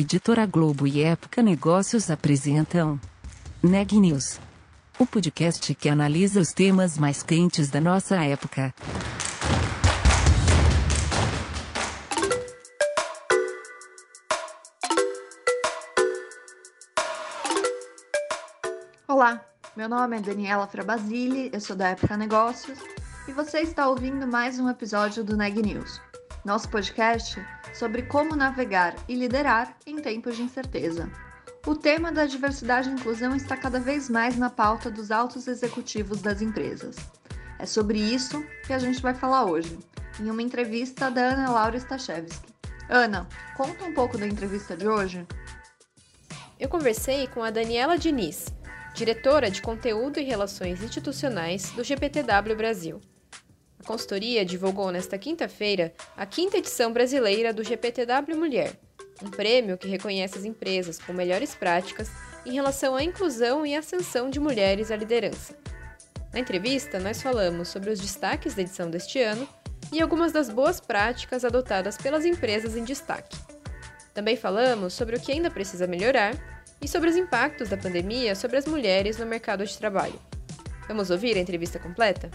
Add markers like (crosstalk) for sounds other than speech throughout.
Editora Globo e Época Negócios apresentam Neg News, o podcast que analisa os temas mais quentes da nossa época. Olá, meu nome é Daniela Frabasile, eu sou da Época Negócios e você está ouvindo mais um episódio do Neg News, nosso podcast sobre como navegar e liderar em tempos de incerteza. O tema da diversidade e inclusão está cada vez mais na pauta dos altos executivos das empresas. É sobre isso que a gente vai falar hoje, em uma entrevista da Ana Laura Stachewski. Ana, conta um pouco da entrevista de hoje. Eu conversei com a Daniela Diniz, diretora de Conteúdo e Relações Institucionais do GPTW Brasil. A consultoria divulgou nesta quinta-feira a quinta edição brasileira do GPTW Mulher, um prêmio que reconhece as empresas com melhores práticas em relação à inclusão e ascensão de mulheres à liderança. Na entrevista, nós falamos sobre os destaques da edição deste ano e algumas das boas práticas adotadas pelas empresas em destaque. Também falamos sobre o que ainda precisa melhorar e sobre os impactos da pandemia sobre as mulheres no mercado de trabalho. Vamos ouvir a entrevista completa?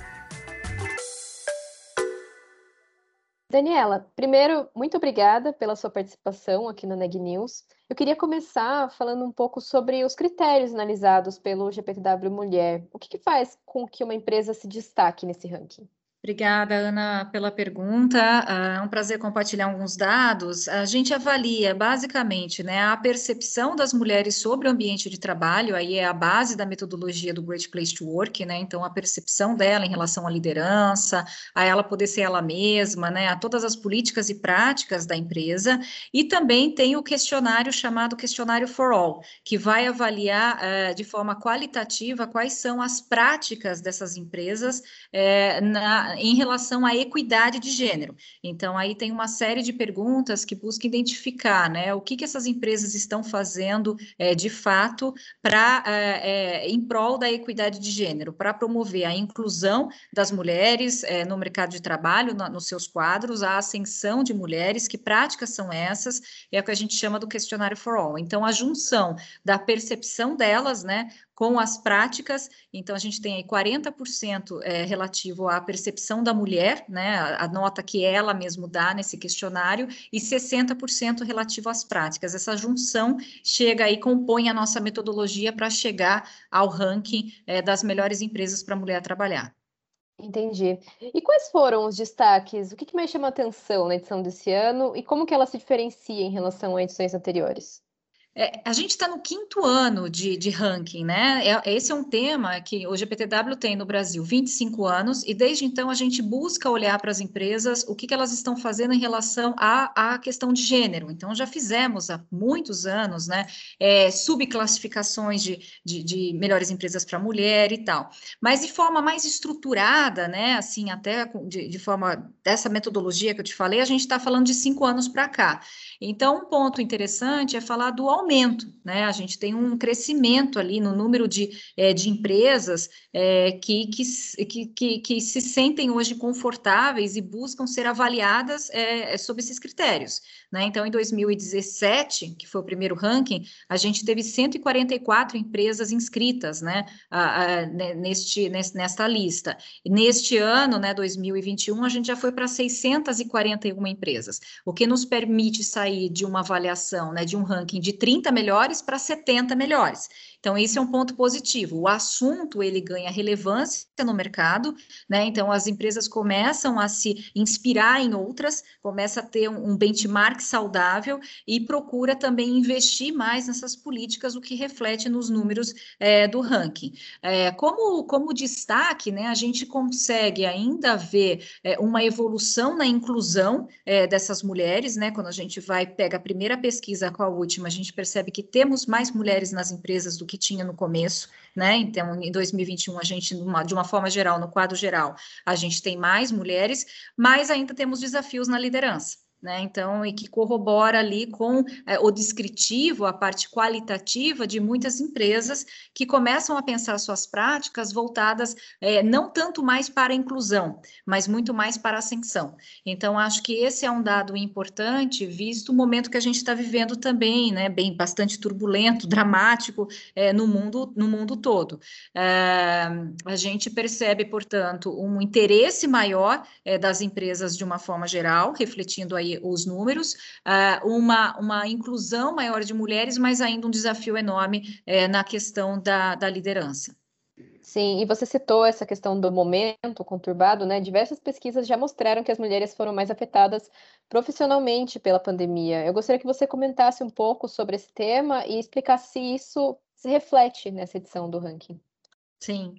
Daniela, primeiro, muito obrigada pela sua participação aqui no Neg News. Eu queria começar falando um pouco sobre os critérios analisados pelo GPTW Mulher. O que, que faz com que uma empresa se destaque nesse ranking? Obrigada, Ana, pela pergunta. Ah, é um prazer compartilhar alguns dados. A gente avalia basicamente né, a percepção das mulheres sobre o ambiente de trabalho, aí é a base da metodologia do Great Place to Work, né? Então, a percepção dela em relação à liderança, a ela poder ser ela mesma, né? A todas as políticas e práticas da empresa. E também tem o questionário chamado Questionário for All, que vai avaliar uh, de forma qualitativa quais são as práticas dessas empresas uh, na em relação à equidade de gênero. Então, aí tem uma série de perguntas que busca identificar, né, o que, que essas empresas estão fazendo é, de fato para é, é, em prol da equidade de gênero, para promover a inclusão das mulheres é, no mercado de trabalho, no, nos seus quadros, a ascensão de mulheres, que práticas são essas, é o que a gente chama do questionário for all. Então, a junção da percepção delas, né, com as práticas, então a gente tem aí 40% é, relativo à percepção da mulher, né, a, nota que ela mesmo dá nesse questionário, e 60% relativo às práticas. Essa junção chega aí, compõe a nossa metodologia para chegar ao ranking é, das melhores empresas para a mulher trabalhar. Entendi. E quais foram os destaques? O que, que mais chama atenção na edição desse ano e como que ela se diferencia em relação a edições anteriores? É, a gente está no quinto ano de, de ranking, né? É, esse é um tema que o GPTW tem no Brasil 25 anos, e desde então a gente busca olhar para as empresas o que, que, elas estão fazendo em relação à, questão de gênero. Então, já fizemos há muitos anos, né? É, subclassificações de, de, de melhores empresas para mulher e tal. Mas de forma mais estruturada, né? Assim, até de, de forma dessa metodologia que eu te falei, a gente está falando de cinco anos para cá. Então, um ponto interessante é falar do aumento, né? A gente tem um crescimento ali no número de, é, de empresas é, que, que, que, que, se sentem hoje confortáveis e buscam ser avaliadas é, sob esses critérios. Né? Então, em 2017, que foi o primeiro ranking, a gente teve 144 empresas inscritas né, a, a, neste, nesta lista. neste ano, né, 2021, a gente já foi para 641 empresas, o que nos permite sair de uma avaliação, né, de um ranking de 30 melhores para 70 melhores. Então, esse é um ponto positivo. O assunto, ele ganha relevância no mercado, né? Então, as empresas começam a se inspirar em outras, começa a ter um, benchmark saudável e procura também investir mais nessas políticas, o que reflete nos números é, do ranking. É, como, como destaque, né, a gente consegue ainda ver é, uma evolução na inclusão é, dessas mulheres, né? Quando a gente vai, pega a primeira pesquisa com a última, a gente percebe que temos mais mulheres nas empresas do que tinha no começo, né? Então, em 2021, a gente, de uma forma geral, no quadro geral, a gente tem mais mulheres, mas ainda temos desafios na liderança. Né? Então, e que corrobora ali com é, o descritivo, a parte qualitativa de muitas empresas que começam a pensar suas práticas voltadas é, não tanto mais para a inclusão, mas muito mais para a ascensão. Então, acho que esse é um dado importante, visto o momento que a gente está vivendo também, né? Bem, bastante turbulento, (laughs) dramático é, no mundo, no mundo todo. É, a gente percebe, portanto, um interesse maior é, das empresas de uma forma geral, refletindo aí os números, uh, uma, uma inclusão maior de mulheres, mas ainda um desafio enorme uh, na questão da, da liderança. Sim, e você citou essa questão do momento conturbado, né? Diversas pesquisas já mostraram que as mulheres foram mais afetadas profissionalmente pela pandemia. Eu gostaria que você comentasse um pouco sobre esse tema e explicasse se isso se reflete nessa edição do ranking. Sim,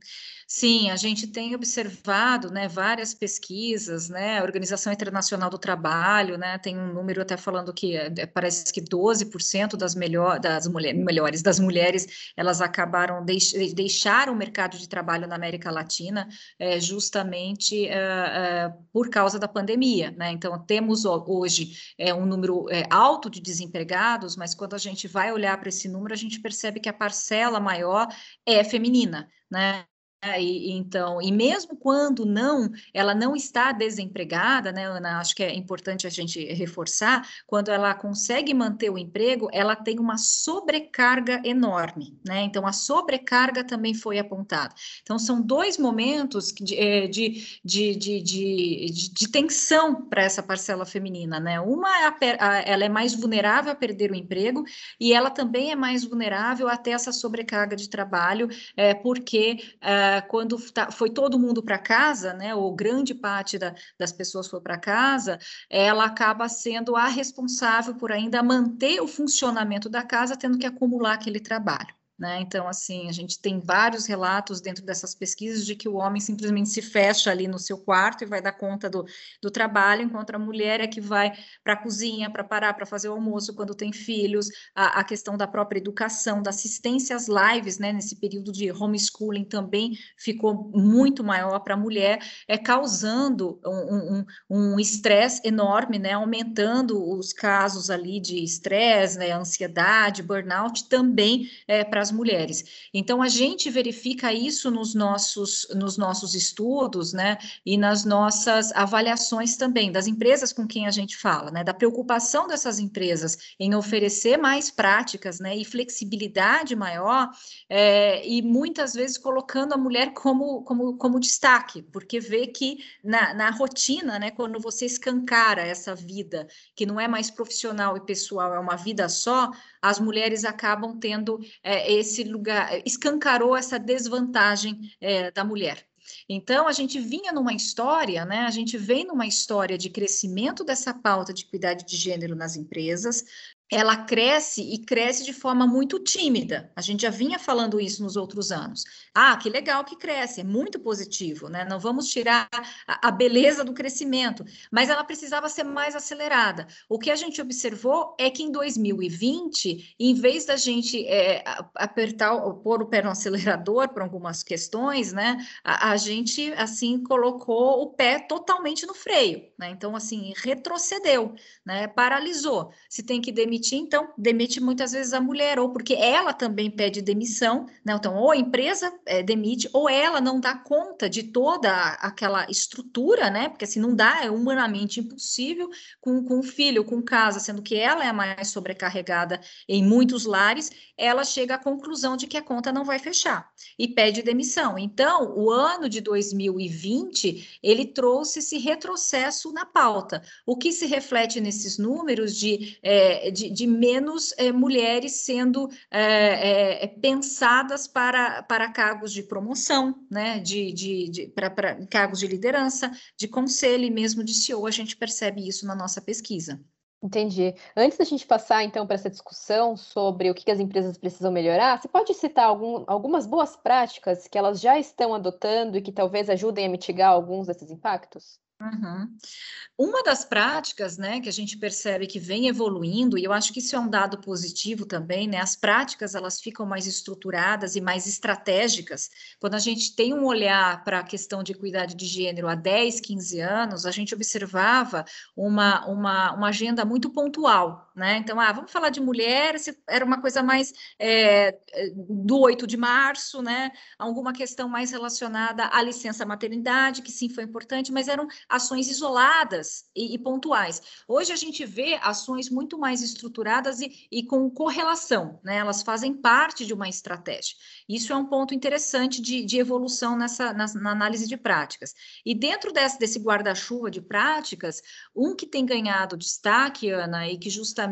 sim, a gente tem observado, né, várias pesquisas, né, a Organização Internacional do Trabalho, né, tem um número até falando que é, parece que 12% das, melhor, das mulher, melhores, das mulheres, elas acabaram, deix, deixaram o mercado de trabalho na América Latina é, justamente é, por causa da pandemia, né, então temos hoje um número alto de desempregados, mas quando a gente vai olhar para esse número, a gente percebe que a parcela maior é feminina, né? É, e, então, e mesmo quando não, ela não está desempregada, né, Ana? Acho que é importante a gente reforçar, quando ela consegue manter o emprego, ela tem uma sobrecarga enorme, né? Então, a sobrecarga também foi apontada. Então, são dois momentos de, é, de, de, de, de, de tensão para essa parcela feminina, né? Uma, é a, a, ela é mais vulnerável a perder o emprego e ela também é mais vulnerável a ter essa sobrecarga de trabalho, é, porque quando tá, foi todo mundo para casa, né, ou grande parte da, das pessoas foi para casa, ela acaba sendo a responsável por ainda manter o funcionamento da casa, tendo que acumular aquele trabalho. Né? Então, assim, a gente tem vários relatos dentro dessas pesquisas de que o homem simplesmente se fecha ali no seu quarto e vai dar conta do, do trabalho, enquanto a mulher é que vai para a cozinha, para parar, para fazer o almoço quando tem filhos, a, a, questão da própria educação, da assistência às lives, né? Nesse período de homeschooling também ficou muito maior para a mulher, é causando um estresse um, um enorme, né? Aumentando os casos ali de estresse, né? ansiedade, burnout, também é, para as mulheres. Então, a gente verifica isso nos nossos, nos nossos estudos, né, e nas nossas avaliações também, das empresas com quem a gente fala, né, da preocupação dessas empresas em oferecer mais práticas, né, e flexibilidade maior, é, e muitas vezes colocando a mulher como, como, como destaque, porque vê que na, na rotina, né, quando você escancara essa vida, que não é mais profissional e pessoal, é uma vida só, as mulheres acabam tendo é, esse lugar, escancarou essa desvantagem é, da mulher. Então, a gente vinha numa história, né? A gente vem numa história de crescimento dessa pauta de equidade de gênero nas empresas, ela cresce e cresce de forma muito tímida. A gente já vinha falando isso nos outros anos. Ah, que legal que cresce, é muito positivo, né? Não vamos tirar a, beleza do crescimento, mas ela precisava ser mais acelerada. O que a gente observou é que em 2020, em vez da gente é, apertar, pôr o pé no acelerador para algumas questões, né? A, a, gente assim colocou o pé totalmente no freio, né? Então assim retrocedeu, né? Paralisou. Se tem que demitir demitir, então demite muitas vezes a mulher, ou porque ela também pede demissão, né? Então, ou a empresa é, demite, ou ela não dá conta de toda aquela estrutura, né? Porque assim não dá, é humanamente impossível com, com filho, com casa, sendo que ela é a mais sobrecarregada em muitos lares, ela chega à conclusão de que a conta não vai fechar e pede demissão. Então, o ano de 2020 ele trouxe esse retrocesso na pauta, o que se reflete nesses números de, é, de de, de menos é, mulheres sendo é, pensadas para, para cargos de promoção, né, de, de, de para, para cargos de liderança, de conselho e mesmo de CEO, a gente percebe isso na nossa pesquisa. Entendi. Antes da gente passar, então, para essa discussão sobre o que as empresas precisam melhorar, você pode citar algum, algumas boas práticas que elas já estão adotando e que talvez ajudem a mitigar alguns desses impactos? Uhum. Uma das práticas, né, que a gente percebe que vem evoluindo, e eu acho que isso é um dado positivo também, né, as práticas elas ficam mais estruturadas e mais estratégicas. Quando a gente tem um olhar para a questão de equidade de gênero há 10, 15 anos, a gente observava uma, uma, uma agenda muito pontual, né, então, ah, vamos falar de mulher, era uma coisa mais é, do 8 de março, né, alguma questão mais relacionada à licença maternidade, que sim foi importante, mas eram ações isoladas e, e, pontuais. Hoje a gente vê ações muito mais estruturadas e, e, com correlação, né? Elas fazem parte de uma estratégia. Isso é um ponto interessante de, de evolução nessa na, na, análise de práticas. E dentro desse, desse guarda-chuva de práticas, um que tem ganhado destaque, Ana, e que justamente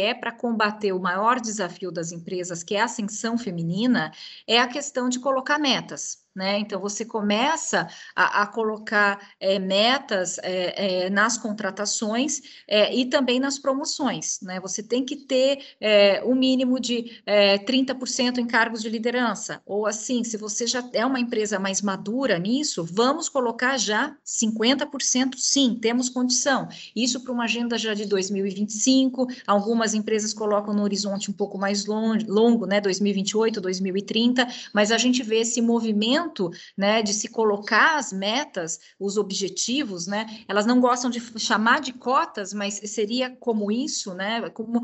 é para combater o maior desafio das empresas, que é a ascensão feminina, é a questão de colocar metas. Né? Então, você começa a, a colocar é, metas é, é, nas contratações e também nas promoções. Né? Você tem que ter o um mínimo de 30% em cargos de liderança. Ou assim, se você já é uma empresa mais madura nisso, vamos colocar já 50% sim, temos condição. Isso para uma agenda já de 2025, algumas empresas colocam no horizonte um pouco mais longo, longo né? 2028, 2030, mas a gente vê esse movimento momento, né, de se colocar as metas, os objetivos, né, elas não gostam de chamar de cotas, mas seria como isso, né, como,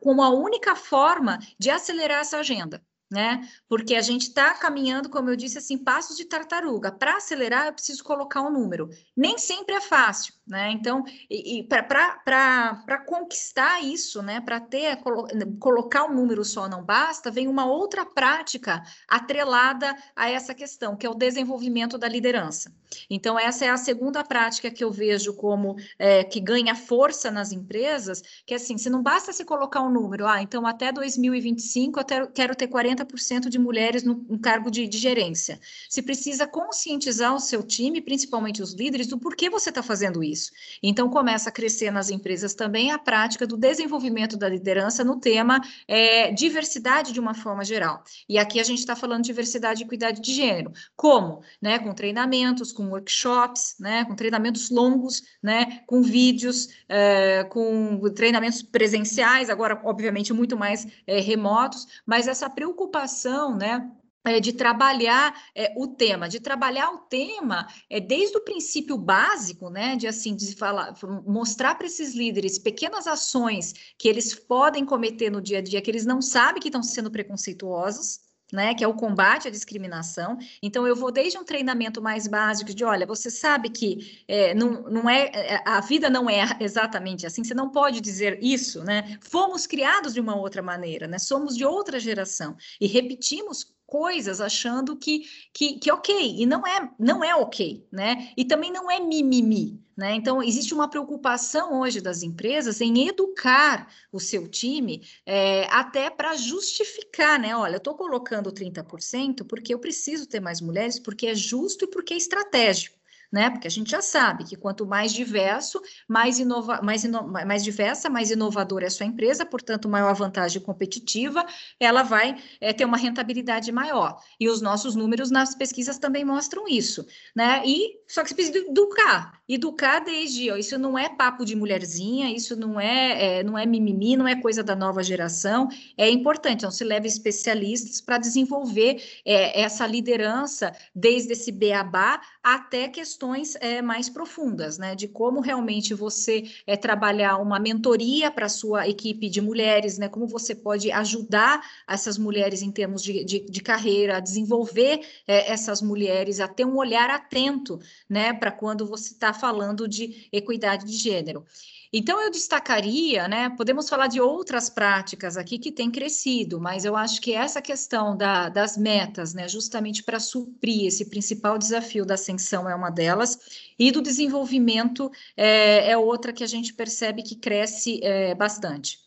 como a única forma de acelerar essa agenda né? Porque a gente está caminhando, como eu disse, assim, passos de tartaruga. Para acelerar, eu preciso colocar um número. Nem sempre é fácil, né? Então, e, e para conquistar isso, né? Para ter colo, colocar um número só não basta, vem uma outra prática atrelada a essa questão, que é o desenvolvimento da liderança. Então, essa é a segunda prática que eu vejo como é, que ganha força nas empresas, que é assim, se não basta se colocar um número, ah, então até 2025 eu quero ter 40 40% de mulheres no, no cargo de, de, gerência. Se precisa conscientizar o seu time, principalmente os líderes, do porquê você está fazendo isso. Então, começa a crescer nas empresas também a prática do desenvolvimento da liderança no tema é, diversidade de uma forma geral. E aqui a gente está falando de diversidade e equidade de gênero. Como? Né, com treinamentos, com workshops, né, com treinamentos longos, né, com vídeos, é, com treinamentos presenciais, agora, obviamente, muito mais é, remotos, mas essa preocupação, né? É, de trabalhar é, o tema, de trabalhar o tema é, desde o princípio básico, né, de assim, de falar, mostrar para esses líderes pequenas ações que eles podem cometer no dia a dia, que eles não sabem que estão sendo preconceituosos, né, que é o combate à discriminação. Então, eu vou desde um treinamento mais básico de, olha, você sabe que é, não, não é, é a vida não é exatamente assim, você não pode dizer isso, né? Fomos criados de uma outra maneira, né? Somos de outra geração e repetimos coisas achando que, que, que ok, e não é, não é ok, né? E também não é mimimi, né? Então, existe uma preocupação hoje das empresas em educar o seu time é, até para justificar, né? Olha, eu estou colocando 30% porque eu preciso ter mais mulheres, porque é justo e porque é estratégico né? Porque a gente já sabe que quanto mais diverso, mais, inova mais, ino mais diversa, mais inovadora é a sua empresa, portanto, maior vantagem competitiva, ela vai é, ter uma rentabilidade maior. E os nossos números nas pesquisas também mostram isso, né? E só que você precisa educar, educar desde, ó, isso não é papo de mulherzinha, isso não é, é, não é mimimi, não é coisa da nova geração, é importante, então se leva especialistas para desenvolver é, essa liderança desde esse beabá até questões é, mais profundas, né? De como realmente você é, trabalhar uma mentoria para sua equipe de mulheres, né? Como você pode ajudar essas mulheres em termos de, de, de carreira, a desenvolver é, essas mulheres, a ter um olhar atento, né? Para quando você está falando de equidade de gênero. Então, eu destacaria, né? Podemos falar de outras práticas aqui que têm crescido, mas eu acho que essa questão da, das metas, né, justamente para suprir esse principal desafio da ascensão é uma delas, e do desenvolvimento é, é outra que a gente percebe que cresce é, bastante.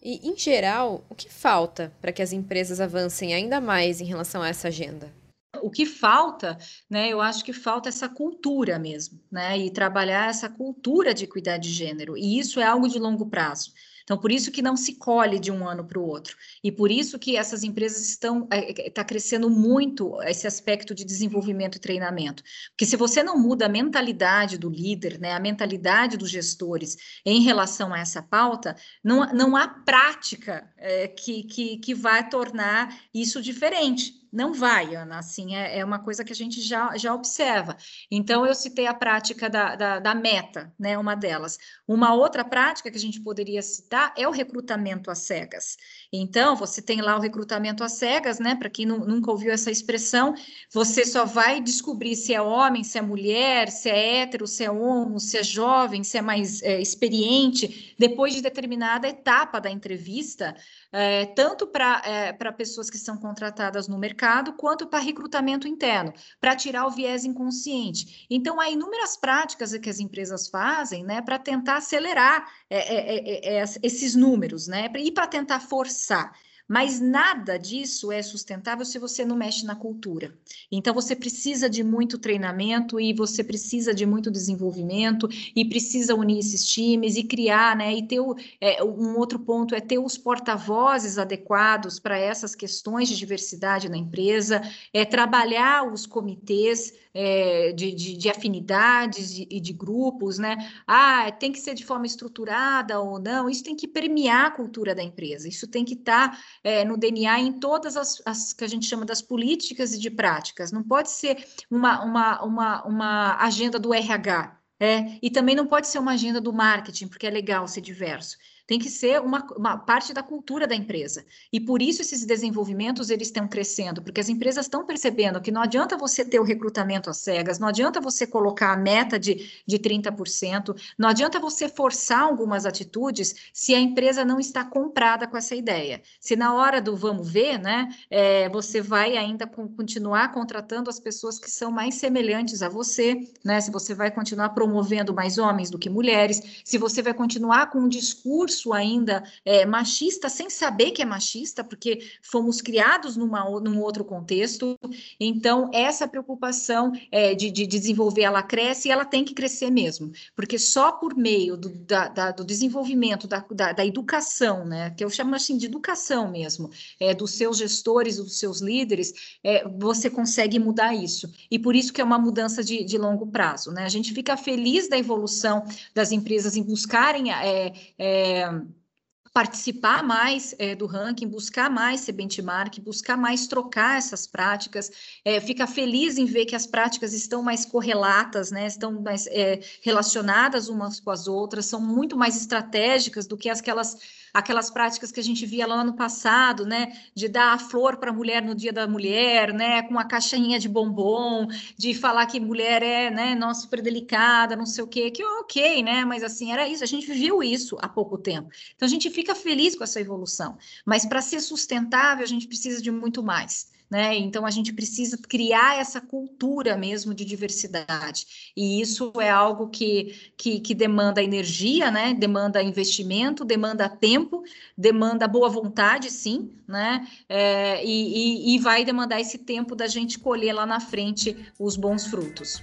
E, em geral, o que falta para que as empresas avancem ainda mais em relação a essa agenda? O que falta, né, eu acho que falta essa cultura mesmo, né, e trabalhar essa cultura de cuidar de gênero, e isso é algo de longo prazo. Então, por isso que não se colhe de um ano para o outro. E por isso que essas empresas estão está é, é, crescendo muito esse aspecto de desenvolvimento e treinamento. Porque se você não muda a mentalidade do líder, né, a mentalidade dos gestores em relação a essa pauta, não, não há prática é, que, que, que vai tornar isso diferente. Não vai, Ana, assim, é, é, uma coisa que a gente já, já observa. Então, eu citei a prática da, da, da, meta, né, uma delas. Uma outra prática que a gente poderia citar é o recrutamento às cegas. Então, você tem lá o recrutamento às cegas, né, para quem nunca ouviu essa expressão, você só vai descobrir se é homem, se é mulher, se é hétero, se é homo, se é jovem, se é mais é, experiente, depois de determinada etapa da entrevista, é, tanto para é, pessoas que são contratadas no mercado, quanto para recrutamento interno, para tirar o viés inconsciente. Então, há inúmeras práticas que as empresas fazem né, para tentar acelerar é, é, é, é esses números, né, e para tentar forçar. Mas nada disso é sustentável se você não mexe na cultura. Então você precisa de muito treinamento e você precisa de muito desenvolvimento e precisa unir esses times e criar, né? E ter o, é, um outro ponto é ter os porta-vozes adequados para essas questões de diversidade na empresa, é trabalhar os comitês é, de, de, de, afinidades e de, grupos, né? Ah, tem que ser de forma estruturada ou não, isso tem que permear a cultura da empresa, isso tem que estar tá, é, no DNA em todas as, as, que a gente chama das políticas e de práticas, não pode ser uma, uma, uma, uma agenda do RH, é, e também não pode ser uma agenda do marketing, porque é legal ser diverso tem que ser uma, uma, parte da cultura da empresa. E por isso esses desenvolvimentos eles estão crescendo, porque as empresas estão percebendo que não adianta você ter o recrutamento às cegas, não adianta você colocar a meta de, de 30%, não adianta você forçar algumas atitudes se a empresa não está comprada com essa ideia. Se na hora do vamos ver, né, é, você vai ainda continuar contratando as pessoas que são mais semelhantes a você, né, se você vai continuar promovendo mais homens do que mulheres, se você vai continuar com um discurso discurso ainda é, machista, sem saber que é machista, porque fomos criados numa, num outro contexto. Então, essa preocupação é, de, de, desenvolver, ela cresce e ela tem que crescer mesmo, porque só por meio do, da, da, do desenvolvimento da, da, da, educação, né, que eu chamo assim de educação mesmo, é, dos seus gestores, dos seus líderes, é, você consegue mudar isso. E por isso que é uma mudança de, de longo prazo. Né? A gente fica feliz da evolução das empresas em buscarem é, é, um, participar mais é, do ranking, buscar mais ser benchmark, buscar mais trocar essas práticas, é, fica feliz em ver que as práticas estão mais correlatas, né, estão mais é, relacionadas umas com as outras, são muito mais estratégicas do que aquelas aquelas práticas que a gente via lá no passado, né, de dar a flor para a mulher no dia da mulher, né, com a caixinha de bombom, de falar que mulher é, né, nossa, super delicada, não sei o quê, que ok, né, mas assim, era isso, a gente viu isso há pouco tempo. Então a gente fica feliz com essa evolução, mas para ser sustentável a gente precisa de muito mais né? Então a gente precisa criar essa cultura mesmo de diversidade. E isso é algo que, que, que demanda energia, né? Demanda investimento, demanda tempo, demanda boa vontade, sim, né? É, e, e, e vai demandar esse tempo da gente colher lá na frente os bons frutos.